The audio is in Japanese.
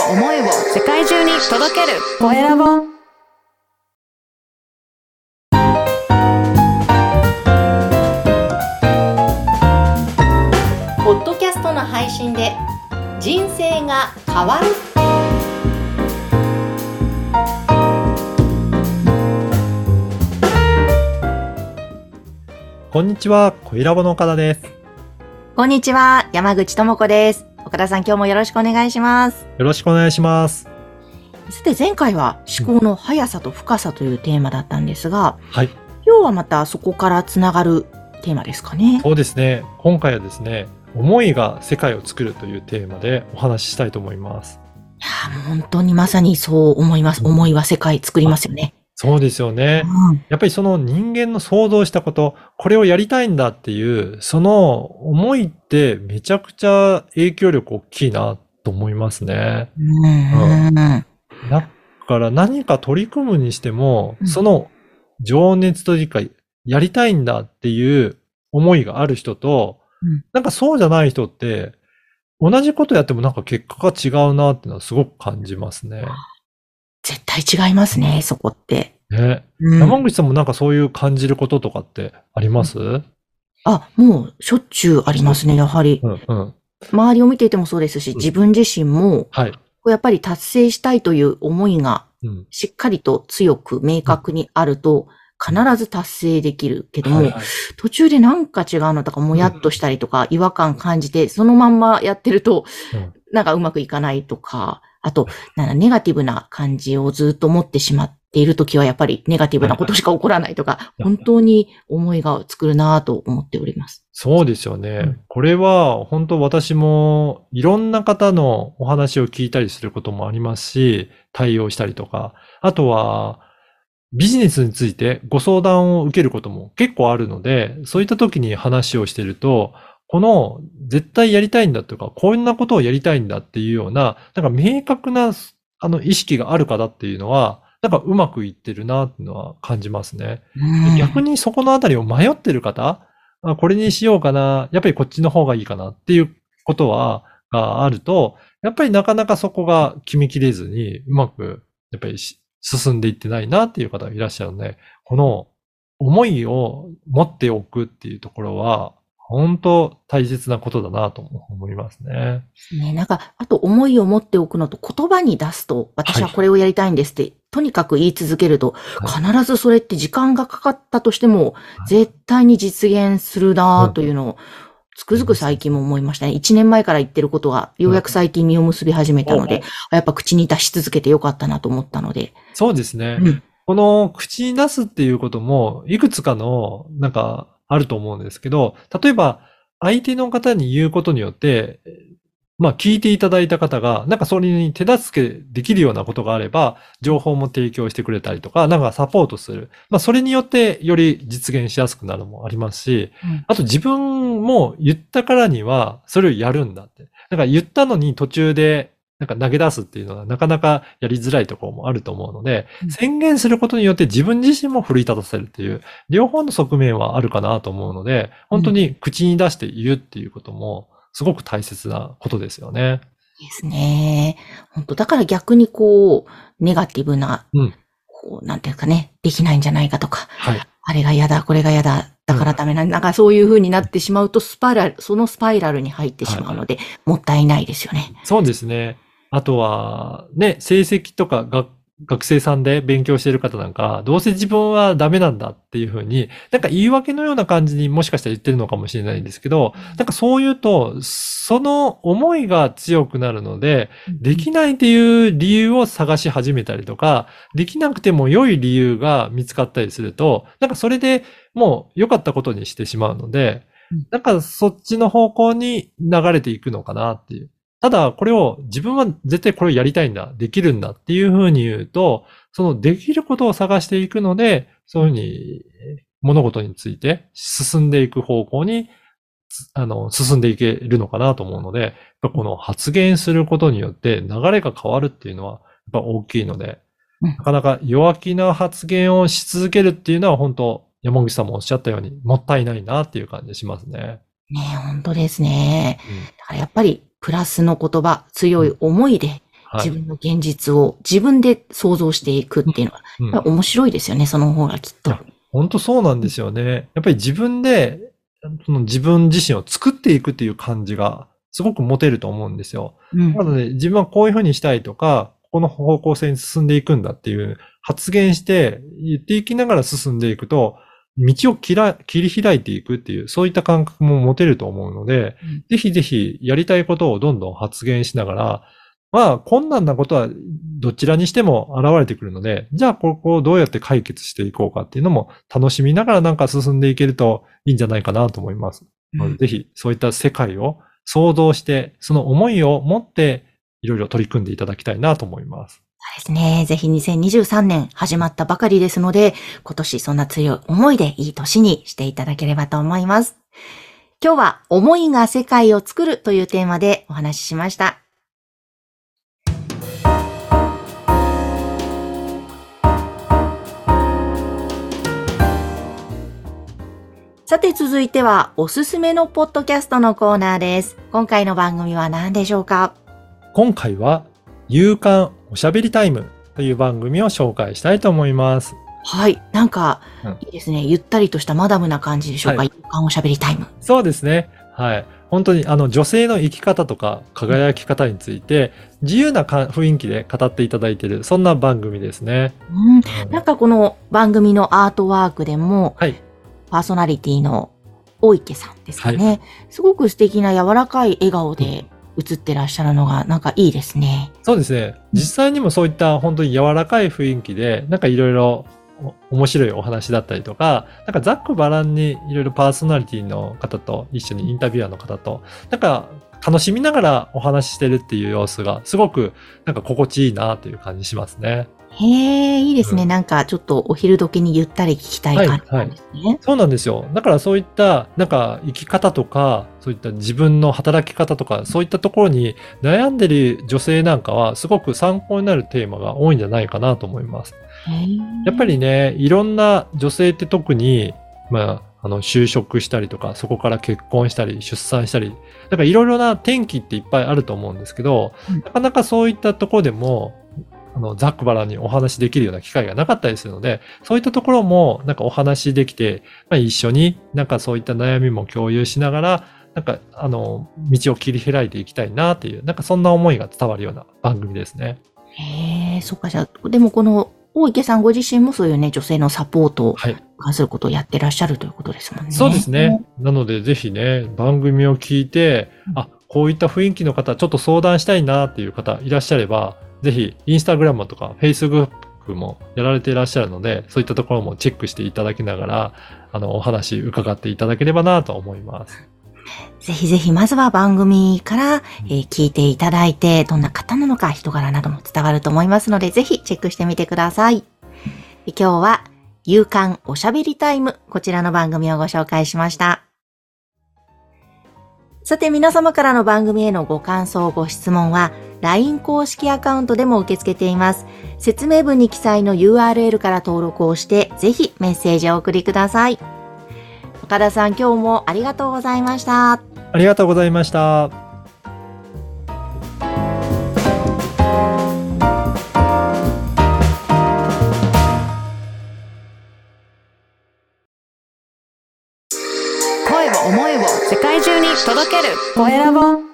を思いを世界中に届ける。コエラボ。ポッドキャストの配信で人生が変わる。こんにちは、コイラボの岡田です。こんにちは山口智子です岡田さん今日もよろしくお願いしますよろしくお願いします。さて前回は思考の速さと深さというテーマだったんですが、はい。今日はまたそこからつながるテーマですかね。そうですね。今回はですね、思いが世界を作るというテーマでお話ししたいと思います。いや本当にまさにそう思います。うん思いは世界作りますよね。そうですよね。うんやっぱりその人間の想像したこと、これをやりたいんだっていう、その思いってめちゃくちゃ影響力大きいなと思いますね。うんうんだから何か取り組むにしても、うんその情熱というか、やりたいんだっていう思いがある人と、うんなんかそうじゃない人って、同じことやってもなんか結果が違うなっていうのはすごく感じますね。絶対違いますね、そこって。ね。うん山口さんもなんかそういう感じることとかってあります？うんあ、もうしょっちゅうありますね、やはり。うん。周りを見ていてもそうですし、ん自分自身も、はい。やっぱり達成したいという思いがうん。しっかりと強く明確にあると、必ず達成できるけども、はいはい途中でなんか違うのとか、もやっとしたりとか、違和感感じて、そのまんまやってると、うんなんかうまくいかないとか、あと、なんかネガティブな感じをずっと持ってしまっているときは、やっぱりネガティブなことしか起こらないとか、い本当に思いが作るなぁと思っております。そうですよね。うんこれは本当私もいろんな方のお話を聞いたりすることもありますし、対応したりとか、あとはビジネスについてご相談を受けることも結構あるので、そういった時に話をしてると、この絶対やりたいんだとか、こんなことをやりたいんだっていうような、なんか明確なあの意識がある方っていうのは、なんかうまくいってるなっていうのは感じますね。うん逆にそこのあたりを迷ってる方、あこれにしようかな、やっぱりこっちの方がいいかなっていうことは、があると、やっぱりなかなかそこが決めきれずに、うまく、やっぱりし進んでいってないなっていう方がいらっしゃるので、この思いを持っておくっていうところは、本当大切なことだなと思いますね。ね、なんか、あと思いを持っておくのと言葉に出すと、私はこれをやりたいんですって、とにかく言い続けると、は必ずそれって時間がかかったとしても、はい絶対に実現するなぁというのを、つくづく最近も思いましたね。一年前から言ってることが、ようやく最近実を結び始めたので、やっぱ口に出し続けてよかったなと思ったので。そうですね。うんこの口に出すっていうことも、いくつかの、なんか、あると思うんですけど、例えば、相手の方に言うことによって、まあ、聞いていただいた方が、なんかそれに手助けできるようなことがあれば、情報も提供してくれたりとか、なんかサポートする。まあ、それによってより実現しやすくなるのもありますし、あと自分も言ったからには、それをやるんだって。だから言ったのに途中で、なんか投げ出すっていうのはなかなかやりづらいところもあると思うので、うん宣言することによって自分自身も奮い立たせるっていう、両方の側面はあるかなと思うので、本当に口に出して言うっていうことも、すごく大切なことですよね。ですね。本当だから逆にこう、ネガティブな、うんこう、なんていうかね、できないんじゃないかとか、はい。あれが嫌だ、これが嫌だ、だからダメな、なんかそういう風になってしまうと、スパイラル、そのスパイラルに入ってしまうので、もったいないですよね。そうですね。あとは、ね、成績とか学学生さんで勉強している方なんか、どうせ自分はダメなんだっていうふうに、なんか言い訳のような感じにもしかしたら言ってるのかもしれないんですけど、なんかそう言うと、その思いが強くなるので、できないっていう理由を探し始めたりとか、できなくても良い理由が見つかったりすると、なんかそれでもう良かったことにしてしまうのでうん、なんかそっちの方向に流れていくのかなっていう。ただ、これを自分は絶対これをやりたいんだ、できるんだっていうふうに言うと、そのできることを探していくので、そういうふうに物事について進んでいく方向に、つあの、進んでいけるのかなと思うので、この発言することによって流れが変わるっていうのは、やっぱ大きいので、うんなかなか弱気な発言をし続けるっていうのは本当、山口さんもおっしゃったように、もったいないなっていう感じしますね。ねえ本当ですね。うんだからやっぱり、プラスの言葉、強い思いではい自分の現実を自分で想像していくっていうのは、面白いですよね、その方がきっと。本当そうなんですよね。やっぱり自分で、その自分自身を作っていくっていう感じがすごく持てると思うんですよ。うんなので、自分はこういうふうにしたいとか、この方向性に進んでいくんだっていう発言して言っていきながら進んでいくと、道を切ら切り開いていくっていう、そういった感覚も持てると思うので、うんぜひぜひやりたいことをどんどん発言しながら、まあ、困難なことはどちらにしても現れてくるので、じゃあここをどうやって解決していこうかっていうのも楽しみながらなんか進んでいけるといいんじゃないかなと思います。なのでぜひそういった世界を想像して、その思いを持っていろいろ取り組んでいただきたいなと思います。ですね。ぜひ2023年始まったばかりですので、今年そんな強い思いでいい年にしていただければと思います。今日は思いが世界を作るというテーマでお話ししました。さて続いてはおすすめのポッドキャストのコーナーです。今回の番組は何でしょうか？今回は、勇敢おしゃべりタイムという番組を紹介したいと思います。はい。なんかうん、いいですね。ゆったりとしたマダムな感じでしょうか？はいおしゃべりタイム。そうですね。はい。本当にあの女性の生き方とか輝き方について自由なか雰囲気で語っていただいている、そんな番組ですね。うん。うんなんかこの番組のアートワークでも、はい。パーソナリティの大池さんですかね。すごく素敵な柔らかい笑顔で映ってらっしゃるのが、なんかいいですね。そうですね。実際にもそういった本当に柔らかい雰囲気で、なんかいろいろ面白いお話だったりとか、なんかざっくばらんにいろいろパーソナリティの方と一緒にインタビュアーの方と、なんか楽しみながらお話ししてるっていう様子がすごくなんか心地いいなという感じしますね。へえ、いいですね。うんなんかちょっとお昼時にゆったり聞きたい感じなんですね。そうなんですよ。だからそういった、なんか生き方とか、そういった自分の働き方とか、そういったところに悩んでる女性なんかは、すごく参考になるテーマが多いんじゃないかなと思います。やっぱりね、いろんな女性って特に、まあ、あの、就職したりとか、そこから結婚したり、出産したり、なんかいろいろな転機っていっぱいあると思うんですけど、うんなかなかそういったところでも、あの、ざっくばにお話しできるような機会がなかったりするので、そういったところも、なんかお話できて、まあ、一緒になんかそういった悩みも共有しながら、なんか、あの、道を切り開いていきたいなっていう、なんかそんな思いが伝わるような番組ですね。へえ、そっか、じゃあ、でもこの大池さんご自身もそういうね、女性のサポートはい。に関することをやってらっしゃるということですもんね。そうですね。なので、ぜひね、番組を聞いて、あ、こういった雰囲気の方、ちょっと相談したいなっていう方いらっしゃれば、ぜひ、インスタグラムとか、フェイスブックもやられていらっしゃるので、そういったところもチェックしていただきながら、あの、お話伺っていただければなと思います。ぜひぜひ、まずは番組から、えー聞いていただいて、どんな方なのか、人柄なども伝わると思いますので、ぜひチェックしてみてください。で今日は、勇敢おしゃべりタイム、こちらの番組をご紹介しました。さて、皆様からの番組へのご感想、ご質問は、LINE 公式アカウントでも受け付けています。説明文に記載の URL から登録をして、ぜひメッセージをお送りください。岡田さん、今日もありがとうございました。ありがとうございました。届ける。コエラボ